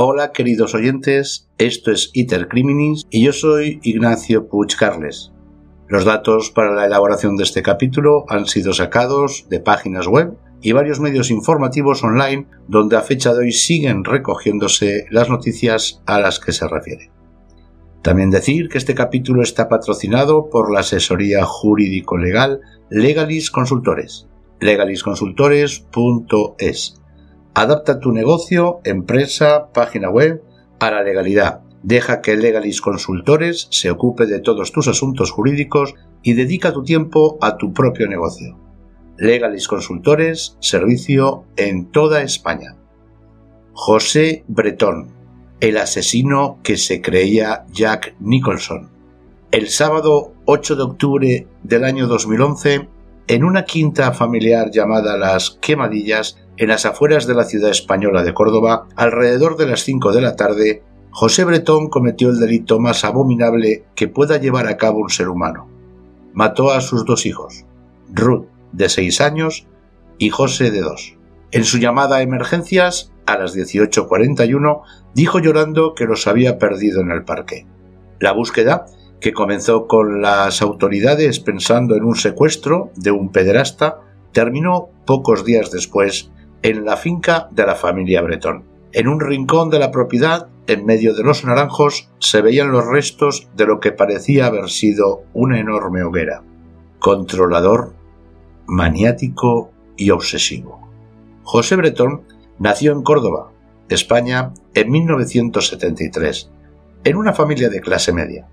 Hola queridos oyentes, esto es Iter Criminis y yo soy Ignacio Puig Carles. Los datos para la elaboración de este capítulo han sido sacados de páginas web y varios medios informativos online donde a fecha de hoy siguen recogiéndose las noticias a las que se refiere. También decir que este capítulo está patrocinado por la asesoría jurídico-legal Legalis Consultores, legalisconsultores.es. Adapta tu negocio, empresa, página web a la legalidad. Deja que Legalis Consultores se ocupe de todos tus asuntos jurídicos y dedica tu tiempo a tu propio negocio. Legalis Consultores, servicio en toda España. José Bretón, el asesino que se creía Jack Nicholson. El sábado 8 de octubre del año 2011, en una quinta familiar llamada Las Quemadillas, en las afueras de la ciudad española de Córdoba, alrededor de las 5 de la tarde, José Bretón cometió el delito más abominable que pueda llevar a cabo un ser humano. Mató a sus dos hijos, Ruth de seis años, y José, de dos. En su llamada a emergencias, a las 18.41, dijo llorando que los había perdido en el parque. La búsqueda, que comenzó con las autoridades pensando en un secuestro de un pederasta, terminó pocos días después en la finca de la familia Bretón. En un rincón de la propiedad, en medio de los naranjos, se veían los restos de lo que parecía haber sido una enorme hoguera. Controlador maniático y obsesivo. José Bretón nació en Córdoba, España, en 1973, en una familia de clase media.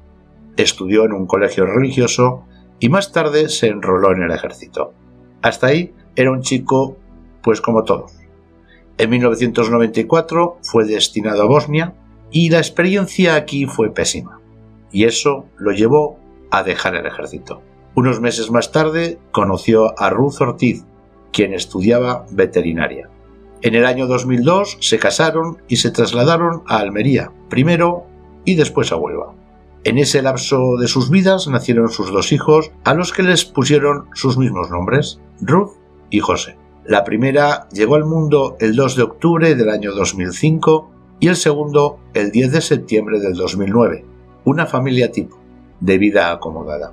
Estudió en un colegio religioso y más tarde se enroló en el ejército. Hasta ahí era un chico, pues como todos. En 1994 fue destinado a Bosnia y la experiencia aquí fue pésima. Y eso lo llevó a dejar el ejército. Unos meses más tarde conoció a Ruth Ortiz, quien estudiaba veterinaria. En el año 2002 se casaron y se trasladaron a Almería, primero y después a Huelva. En ese lapso de sus vidas nacieron sus dos hijos, a los que les pusieron sus mismos nombres, Ruth y José. La primera llegó al mundo el 2 de octubre del año 2005 y el segundo el 10 de septiembre del 2009, una familia tipo, de vida acomodada.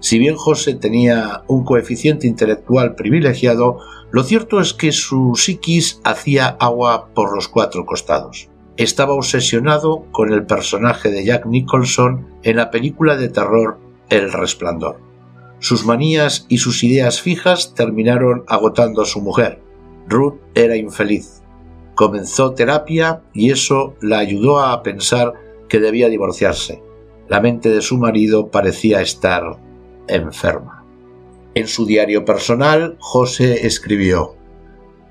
Si bien José tenía un coeficiente intelectual privilegiado, lo cierto es que su psiquis hacía agua por los cuatro costados. Estaba obsesionado con el personaje de Jack Nicholson en la película de terror El Resplandor. Sus manías y sus ideas fijas terminaron agotando a su mujer. Ruth era infeliz. Comenzó terapia y eso la ayudó a pensar que debía divorciarse. La mente de su marido parecía estar enferma. En su diario personal, José escribió,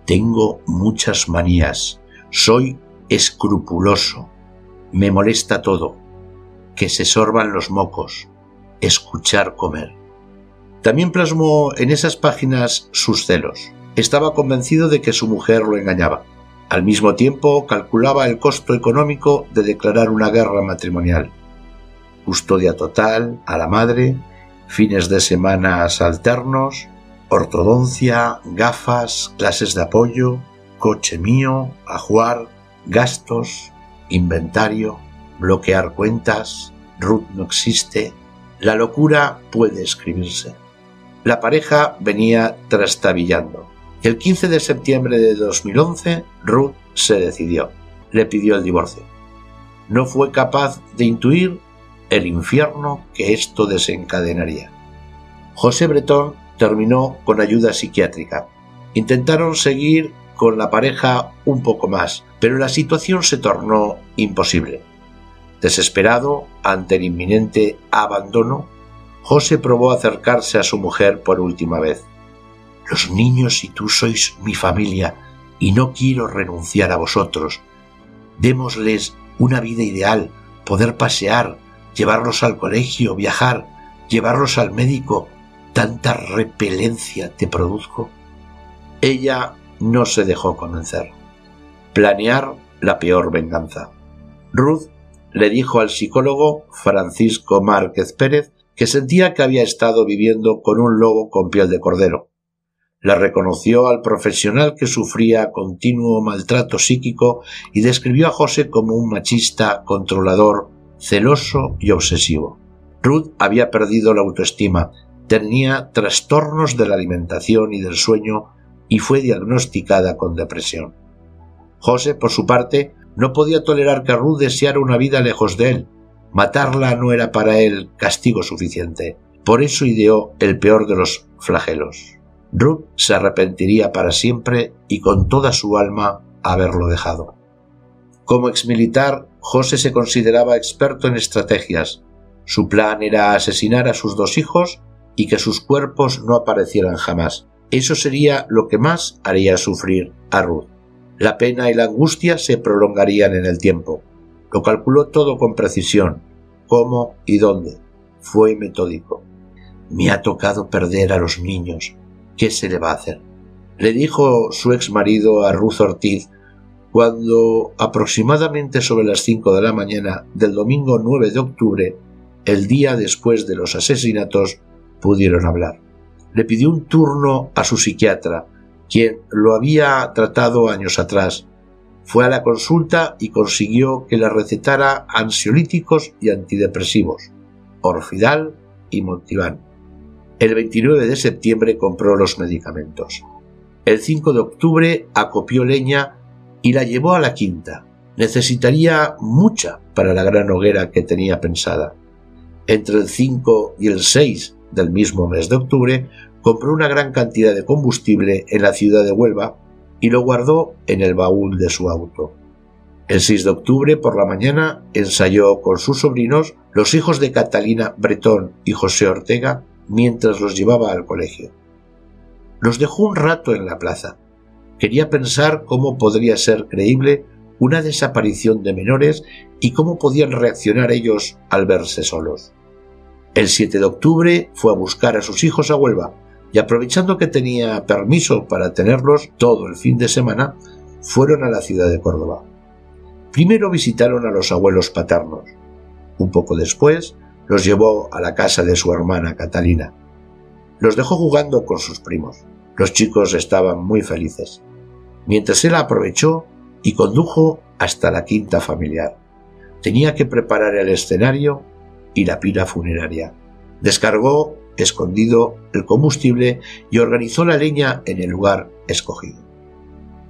Tengo muchas manías, soy escrupuloso, me molesta todo, que se sorban los mocos, escuchar comer. También plasmó en esas páginas sus celos. Estaba convencido de que su mujer lo engañaba. Al mismo tiempo calculaba el costo económico de declarar una guerra matrimonial. Custodia total a la madre, fines de semana alternos, ortodoncia, gafas, clases de apoyo, coche mío, ajuar, gastos, inventario, bloquear cuentas, Ruth no existe, la locura puede escribirse. La pareja venía trastabillando. El 15 de septiembre de 2011, Ruth se decidió. Le pidió el divorcio. No fue capaz de intuir el infierno que esto desencadenaría. José Bretón terminó con ayuda psiquiátrica. Intentaron seguir con la pareja un poco más, pero la situación se tornó imposible. Desesperado ante el inminente abandono, José probó acercarse a su mujer por última vez. Los niños y tú sois mi familia y no quiero renunciar a vosotros. Démosles una vida ideal, poder pasear, llevarlos al colegio, viajar, llevarlos al médico, tanta repelencia te produzco? Ella no se dejó convencer. Planear la peor venganza. Ruth le dijo al psicólogo Francisco Márquez Pérez que sentía que había estado viviendo con un lobo con piel de cordero. Le reconoció al profesional que sufría continuo maltrato psíquico y describió a José como un machista, controlador, celoso y obsesivo. Ruth había perdido la autoestima, tenía trastornos de la alimentación y del sueño y fue diagnosticada con depresión. José, por su parte, no podía tolerar que Ruth deseara una vida lejos de él. Matarla no era para él castigo suficiente. Por eso ideó el peor de los flagelos. Ruth se arrepentiría para siempre y con toda su alma haberlo dejado. Como exmilitar, José se consideraba experto en estrategias. Su plan era asesinar a sus dos hijos y que sus cuerpos no aparecieran jamás. Eso sería lo que más haría sufrir a Ruth. La pena y la angustia se prolongarían en el tiempo. Lo calculó todo con precisión. ¿Cómo y dónde? Fue metódico. Me ha tocado perder a los niños. ¿Qué se le va a hacer? Le dijo su ex marido a Ruth Ortiz cuando aproximadamente sobre las cinco de la mañana del domingo 9 de octubre, el día después de los asesinatos, pudieron hablar. Le pidió un turno a su psiquiatra, quien lo había tratado años atrás. Fue a la consulta y consiguió que le recetara ansiolíticos y antidepresivos, Orfidal y Montivan. El 29 de septiembre compró los medicamentos. El 5 de octubre acopió leña y la llevó a la quinta. Necesitaría mucha para la gran hoguera que tenía pensada. Entre el 5 y el 6 del mismo mes de octubre compró una gran cantidad de combustible en la ciudad de Huelva y lo guardó en el baúl de su auto. El 6 de octubre por la mañana ensayó con sus sobrinos, los hijos de Catalina Bretón y José Ortega, mientras los llevaba al colegio. Los dejó un rato en la plaza, Quería pensar cómo podría ser creíble una desaparición de menores y cómo podían reaccionar ellos al verse solos. El 7 de octubre fue a buscar a sus hijos a Huelva y aprovechando que tenía permiso para tenerlos todo el fin de semana, fueron a la ciudad de Córdoba. Primero visitaron a los abuelos paternos. Un poco después los llevó a la casa de su hermana Catalina. Los dejó jugando con sus primos. Los chicos estaban muy felices, mientras él aprovechó y condujo hasta la quinta familiar. Tenía que preparar el escenario y la pila funeraria. Descargó, escondido, el combustible y organizó la leña en el lugar escogido.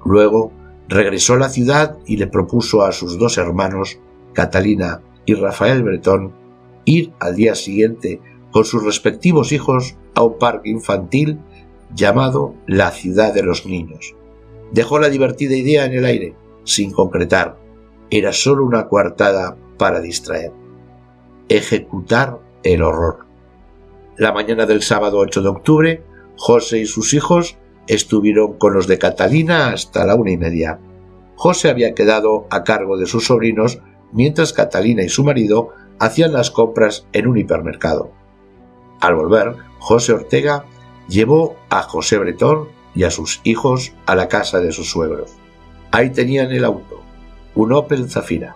Luego regresó a la ciudad y le propuso a sus dos hermanos, Catalina y Rafael Bretón, ir al día siguiente con sus respectivos hijos a un parque infantil llamado La Ciudad de los Niños. Dejó la divertida idea en el aire, sin concretar. Era solo una coartada para distraer. Ejecutar el horror. La mañana del sábado 8 de octubre, José y sus hijos estuvieron con los de Catalina hasta la una y media. José había quedado a cargo de sus sobrinos mientras Catalina y su marido hacían las compras en un hipermercado. Al volver, José Ortega llevó a José Bretón y a sus hijos a la casa de sus suegros. Ahí tenían el auto, un Opel Zafira.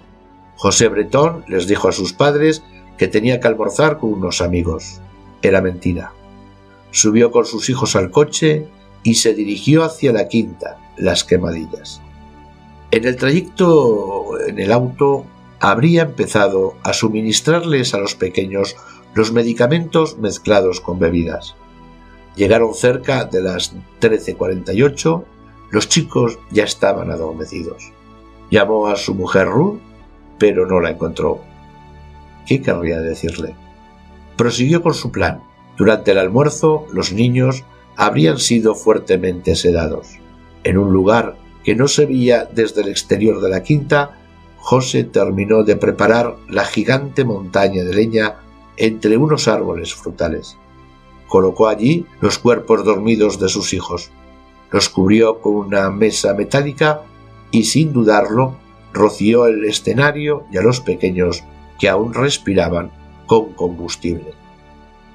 José Bretón les dijo a sus padres que tenía que almorzar con unos amigos. Era mentira. Subió con sus hijos al coche y se dirigió hacia la quinta, las quemadillas. En el trayecto en el auto habría empezado a suministrarles a los pequeños los medicamentos mezclados con bebidas. Llegaron cerca de las 13.48, los chicos ya estaban adormecidos. Llamó a su mujer Ruth, pero no la encontró. ¿Qué querría decirle? Prosiguió con su plan. Durante el almuerzo, los niños habrían sido fuertemente sedados. En un lugar que no se veía desde el exterior de la quinta, José terminó de preparar la gigante montaña de leña entre unos árboles frutales. Colocó allí los cuerpos dormidos de sus hijos, los cubrió con una mesa metálica y sin dudarlo roció el escenario y a los pequeños que aún respiraban con combustible.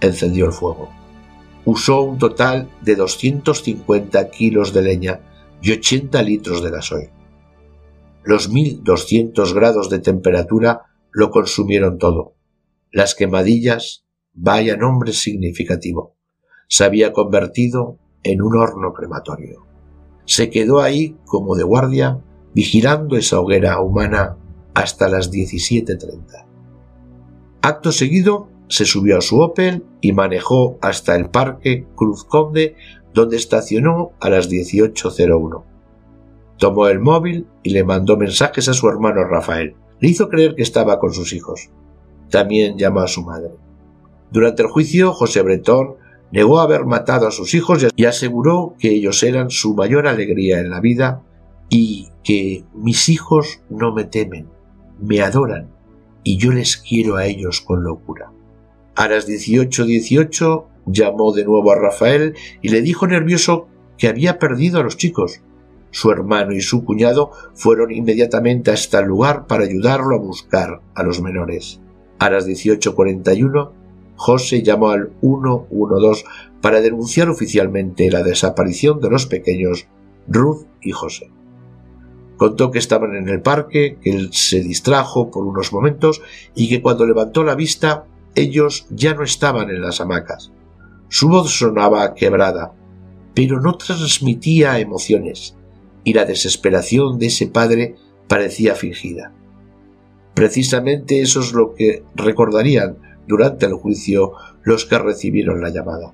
Encendió el fuego. Usó un total de 250 kilos de leña y 80 litros de gasoil. Los 1200 grados de temperatura lo consumieron todo. Las quemadillas Vaya nombre significativo. Se había convertido en un horno crematorio. Se quedó ahí como de guardia, vigilando esa hoguera humana hasta las 17.30. Acto seguido, se subió a su Opel y manejó hasta el parque Cruz Conde, donde estacionó a las 18.01. Tomó el móvil y le mandó mensajes a su hermano Rafael. Le hizo creer que estaba con sus hijos. También llamó a su madre. Durante el juicio, José Bretón negó haber matado a sus hijos y aseguró que ellos eran su mayor alegría en la vida y que mis hijos no me temen, me adoran y yo les quiero a ellos con locura. A las 18.18 llamó de nuevo a Rafael y le dijo nervioso que había perdido a los chicos. Su hermano y su cuñado fueron inmediatamente hasta el lugar para ayudarlo a buscar a los menores. A las 18.41 José llamó al 112 para denunciar oficialmente la desaparición de los pequeños Ruth y José. Contó que estaban en el parque, que él se distrajo por unos momentos y que cuando levantó la vista ellos ya no estaban en las hamacas. Su voz sonaba quebrada, pero no transmitía emociones, y la desesperación de ese padre parecía fingida. Precisamente eso es lo que recordarían durante el juicio los que recibieron la llamada.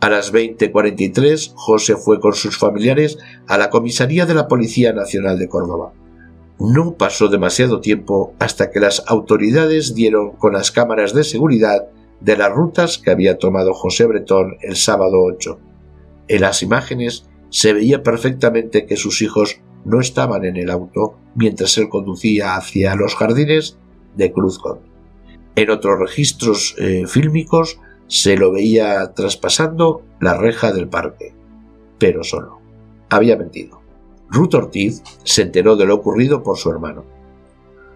A las 20:43, José fue con sus familiares a la comisaría de la Policía Nacional de Córdoba. No pasó demasiado tiempo hasta que las autoridades dieron con las cámaras de seguridad de las rutas que había tomado José Bretón el sábado 8. En las imágenes se veía perfectamente que sus hijos no estaban en el auto mientras él conducía hacia los jardines de Cruzcon. En otros registros eh, fílmicos se lo veía traspasando la reja del parque, pero solo. Había mentido. Ruth Ortiz se enteró de lo ocurrido por su hermano.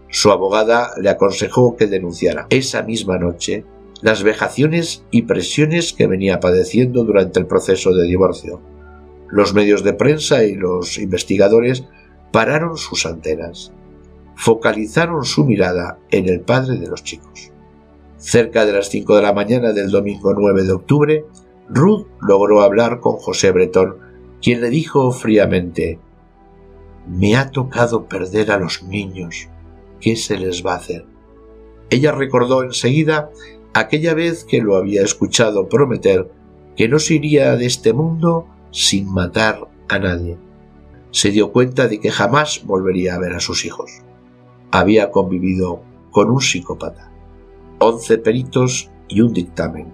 Su abogada le aconsejó que denunciara esa misma noche las vejaciones y presiones que venía padeciendo durante el proceso de divorcio. Los medios de prensa y los investigadores pararon sus antenas focalizaron su mirada en el padre de los chicos. Cerca de las cinco de la mañana del domingo 9 de octubre, Ruth logró hablar con José Bretón, quien le dijo fríamente Me ha tocado perder a los niños. ¿Qué se les va a hacer? Ella recordó enseguida aquella vez que lo había escuchado prometer que no se iría de este mundo sin matar a nadie. Se dio cuenta de que jamás volvería a ver a sus hijos había convivido con un psicópata. Once peritos y un dictamen.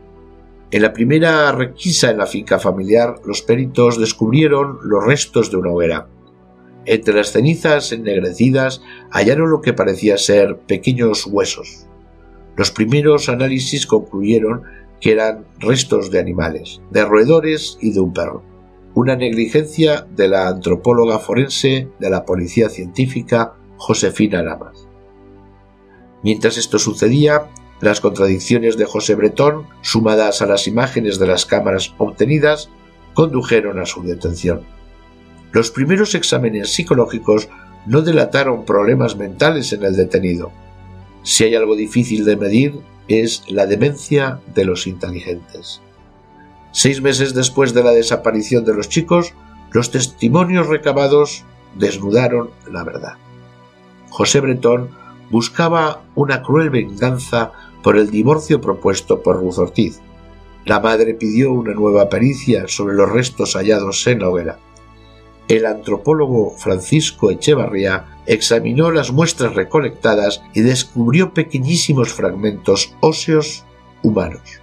En la primera requisa en la finca familiar, los peritos descubrieron los restos de una hoguera. Entre las cenizas ennegrecidas hallaron lo que parecía ser pequeños huesos. Los primeros análisis concluyeron que eran restos de animales, de roedores y de un perro. Una negligencia de la antropóloga forense de la policía científica Josefina Lamas. Mientras esto sucedía, las contradicciones de José Bretón, sumadas a las imágenes de las cámaras obtenidas, condujeron a su detención. Los primeros exámenes psicológicos no delataron problemas mentales en el detenido. Si hay algo difícil de medir es la demencia de los inteligentes. Seis meses después de la desaparición de los chicos, los testimonios recabados desnudaron la verdad. José Bretón buscaba una cruel venganza por el divorcio propuesto por Ruth Ortiz. La madre pidió una nueva pericia sobre los restos hallados en la hoguera. El antropólogo Francisco Echevarría examinó las muestras recolectadas y descubrió pequeñísimos fragmentos óseos humanos.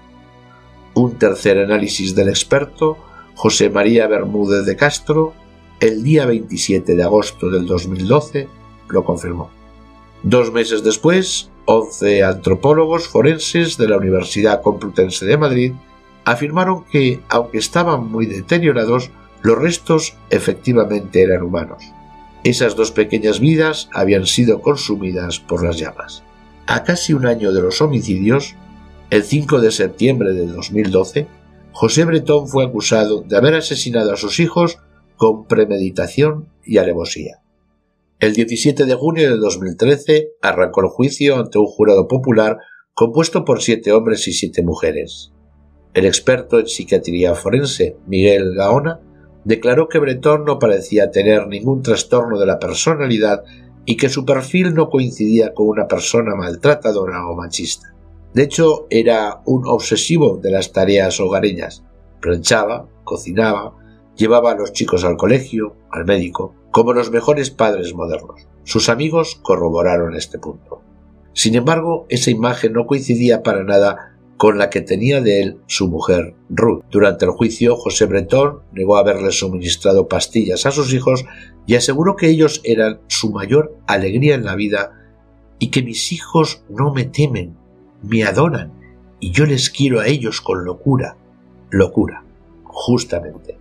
Un tercer análisis del experto, José María Bermúdez de Castro, el día 27 de agosto del 2012, lo confirmó. Dos meses después, once antropólogos forenses de la Universidad Complutense de Madrid afirmaron que, aunque estaban muy deteriorados, los restos efectivamente eran humanos. Esas dos pequeñas vidas habían sido consumidas por las llamas. A casi un año de los homicidios, el 5 de septiembre de 2012, José Bretón fue acusado de haber asesinado a sus hijos con premeditación y alevosía. El 17 de junio de 2013 arrancó el juicio ante un jurado popular compuesto por siete hombres y siete mujeres. El experto en psiquiatría forense, Miguel Gaona, declaró que Bretón no parecía tener ningún trastorno de la personalidad y que su perfil no coincidía con una persona maltratadora o machista. De hecho, era un obsesivo de las tareas hogareñas. Planchaba, cocinaba, llevaba a los chicos al colegio, al médico, como los mejores padres modernos. Sus amigos corroboraron este punto. Sin embargo, esa imagen no coincidía para nada con la que tenía de él su mujer Ruth. Durante el juicio, José Bretón negó haberle suministrado pastillas a sus hijos y aseguró que ellos eran su mayor alegría en la vida y que mis hijos no me temen, me adoran y yo les quiero a ellos con locura. Locura, justamente.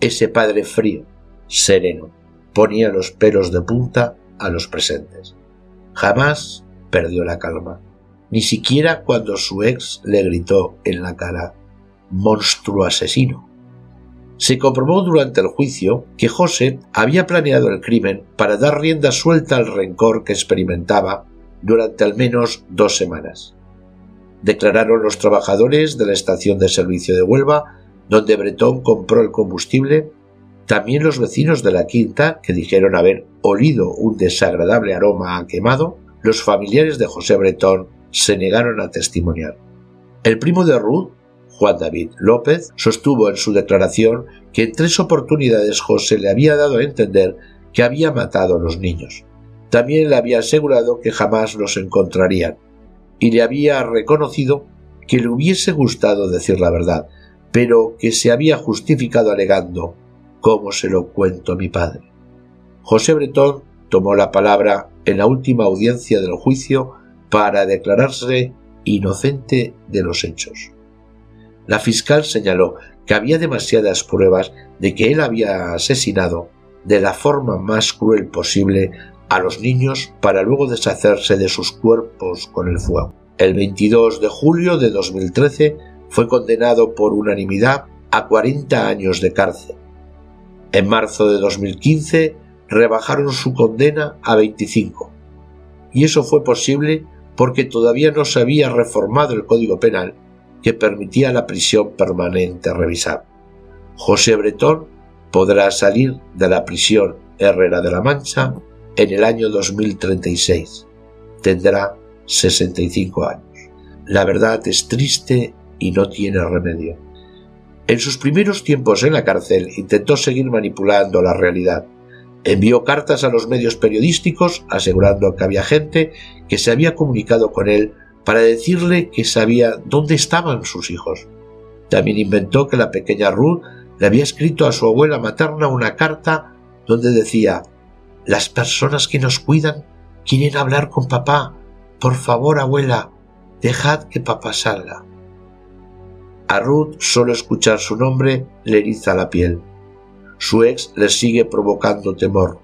Ese padre frío, sereno, ponía los pelos de punta a los presentes. Jamás perdió la calma ni siquiera cuando su ex le gritó en la cara monstruo asesino. Se comprobó durante el juicio que José había planeado el crimen para dar rienda suelta al rencor que experimentaba durante al menos dos semanas. Declararon los trabajadores de la estación de servicio de Huelva, donde Bretón compró el combustible, también los vecinos de la quinta, que dijeron haber olido un desagradable aroma a quemado, los familiares de José Bretón se negaron a testimoniar. El primo de Ruth, Juan David López, sostuvo en su declaración que en tres oportunidades José le había dado a entender que había matado a los niños. También le había asegurado que jamás los encontrarían, y le había reconocido que le hubiese gustado decir la verdad, pero que se había justificado alegando como se lo cuento a mi padre. José Bretón tomó la palabra en la última audiencia del juicio para declararse inocente de los hechos. La fiscal señaló que había demasiadas pruebas de que él había asesinado de la forma más cruel posible a los niños para luego deshacerse de sus cuerpos con el fuego. El 22 de julio de 2013 fue condenado por unanimidad a 40 años de cárcel. En marzo de 2015 rebajaron su condena a 25. Y eso fue posible porque todavía no se había reformado el Código Penal que permitía la prisión permanente revisar. José Bretón podrá salir de la prisión Herrera de la Mancha en el año 2036. Tendrá 65 años. La verdad es triste y no tiene remedio. En sus primeros tiempos en la cárcel intentó seguir manipulando la realidad, envió cartas a los medios periodísticos asegurando que había gente que se había comunicado con él para decirle que sabía dónde estaban sus hijos. También inventó que la pequeña Ruth le había escrito a su abuela materna una carta donde decía Las personas que nos cuidan quieren hablar con papá. Por favor, abuela, dejad que papá salga. A Ruth solo escuchar su nombre le eriza la piel su ex le sigue provocando temor.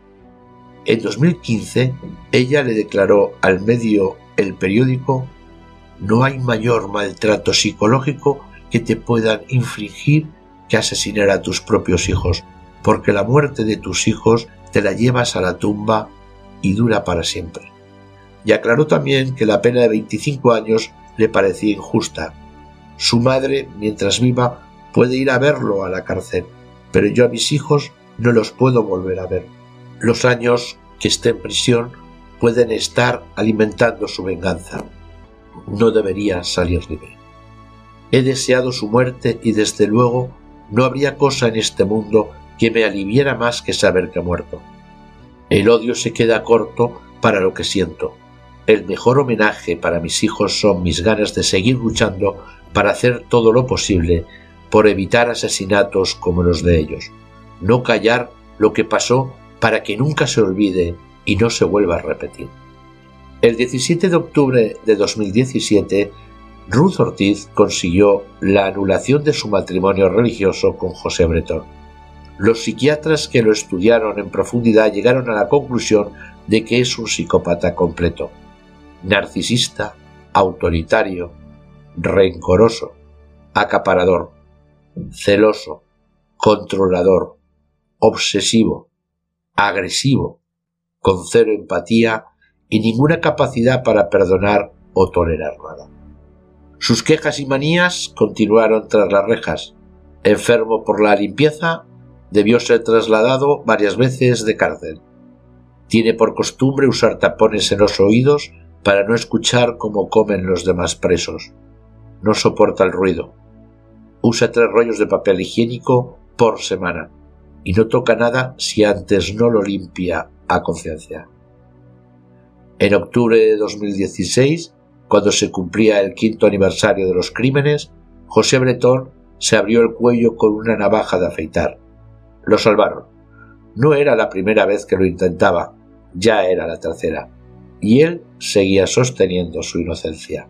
En 2015, ella le declaró al medio El Periódico No hay mayor maltrato psicológico que te puedan infligir que asesinar a tus propios hijos, porque la muerte de tus hijos te la llevas a la tumba y dura para siempre. Y aclaró también que la pena de 25 años le parecía injusta. Su madre, mientras viva, puede ir a verlo a la cárcel, pero yo a mis hijos no los puedo volver a ver. Los años que esté en prisión pueden estar alimentando su venganza. No debería salir libre. He deseado su muerte y desde luego no habría cosa en este mundo que me aliviara más que saber que ha muerto. El odio se queda corto para lo que siento. El mejor homenaje para mis hijos son mis ganas de seguir luchando para hacer todo lo posible por evitar asesinatos como los de ellos, no callar lo que pasó para que nunca se olvide y no se vuelva a repetir. El 17 de octubre de 2017, Ruth Ortiz consiguió la anulación de su matrimonio religioso con José Bretón. Los psiquiatras que lo estudiaron en profundidad llegaron a la conclusión de que es un psicópata completo, narcisista, autoritario, rencoroso, acaparador, celoso, controlador, obsesivo, agresivo, con cero empatía y ninguna capacidad para perdonar o tolerar nada. Sus quejas y manías continuaron tras las rejas. Enfermo por la limpieza, debió ser trasladado varias veces de cárcel. Tiene por costumbre usar tapones en los oídos para no escuchar cómo comen los demás presos. No soporta el ruido. Usa tres rollos de papel higiénico por semana y no toca nada si antes no lo limpia a conciencia. En octubre de 2016, cuando se cumplía el quinto aniversario de los crímenes, José Bretón se abrió el cuello con una navaja de afeitar. Lo salvaron. No era la primera vez que lo intentaba, ya era la tercera, y él seguía sosteniendo su inocencia.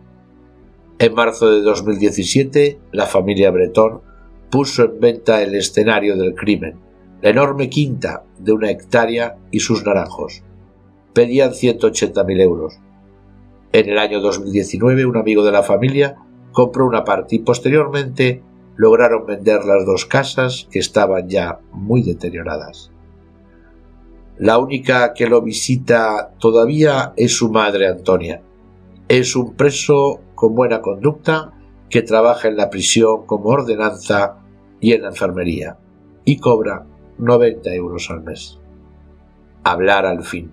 En marzo de 2017, la familia Bretón puso en venta el escenario del crimen, la enorme quinta de una hectárea y sus naranjos. Pedían 180.000 euros. En el año 2019 un amigo de la familia compró una parte y posteriormente lograron vender las dos casas que estaban ya muy deterioradas. La única que lo visita todavía es su madre Antonia. Es un preso con buena conducta que trabaja en la prisión como ordenanza y en la enfermería y cobra 90 euros al mes. Hablar al fin.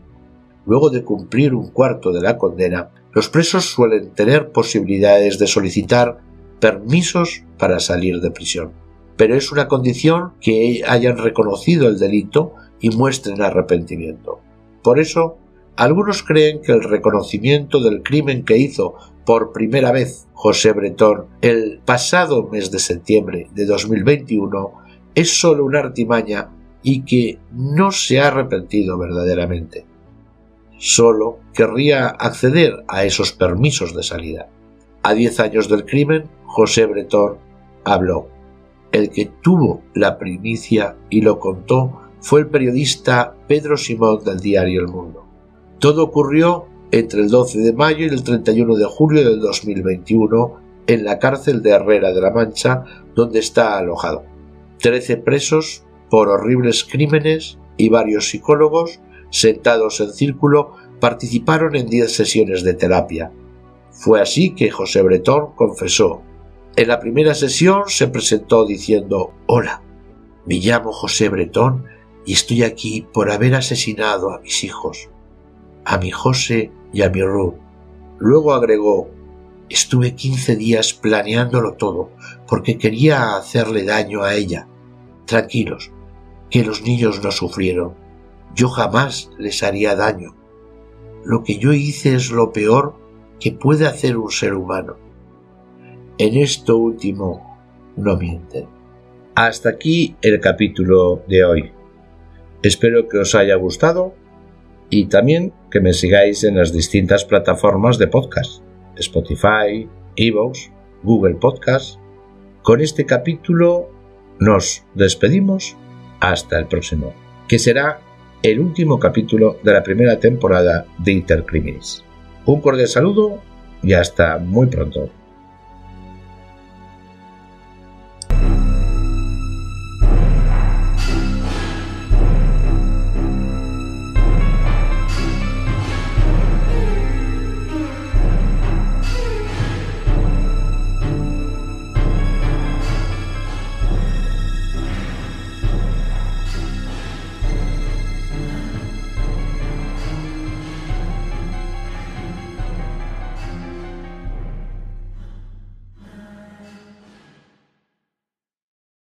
Luego de cumplir un cuarto de la condena, los presos suelen tener posibilidades de solicitar permisos para salir de prisión. Pero es una condición que hayan reconocido el delito y muestren arrepentimiento. Por eso, algunos creen que el reconocimiento del crimen que hizo por primera vez José Bretón el pasado mes de septiembre de 2021 es solo una artimaña y que no se ha arrepentido verdaderamente. Solo querría acceder a esos permisos de salida. A diez años del crimen, José Bretón habló. El que tuvo la primicia y lo contó fue el periodista Pedro Simón del diario El Mundo. Todo ocurrió entre el 12 de mayo y el 31 de julio del 2021 en la cárcel de Herrera de la Mancha, donde está alojado. Trece presos por horribles crímenes y varios psicólogos, sentados en círculo, participaron en diez sesiones de terapia. Fue así que José Bretón confesó. En la primera sesión se presentó diciendo Hola, me llamo José Bretón y estoy aquí por haber asesinado a mis hijos, a mi José y a mi Ruth. Luego agregó Estuve quince días planeándolo todo porque quería hacerle daño a ella. Tranquilos, que los niños no sufrieron. Yo jamás les haría daño. Lo que yo hice es lo peor que puede hacer un ser humano. En esto último no mienten. Hasta aquí el capítulo de hoy. Espero que os haya gustado y también que me sigáis en las distintas plataformas de podcast. Spotify, Evox, Google Podcast. Con este capítulo nos despedimos hasta el próximo, que será el último capítulo de la primera temporada de Intercriminis. Un cordial saludo y hasta muy pronto.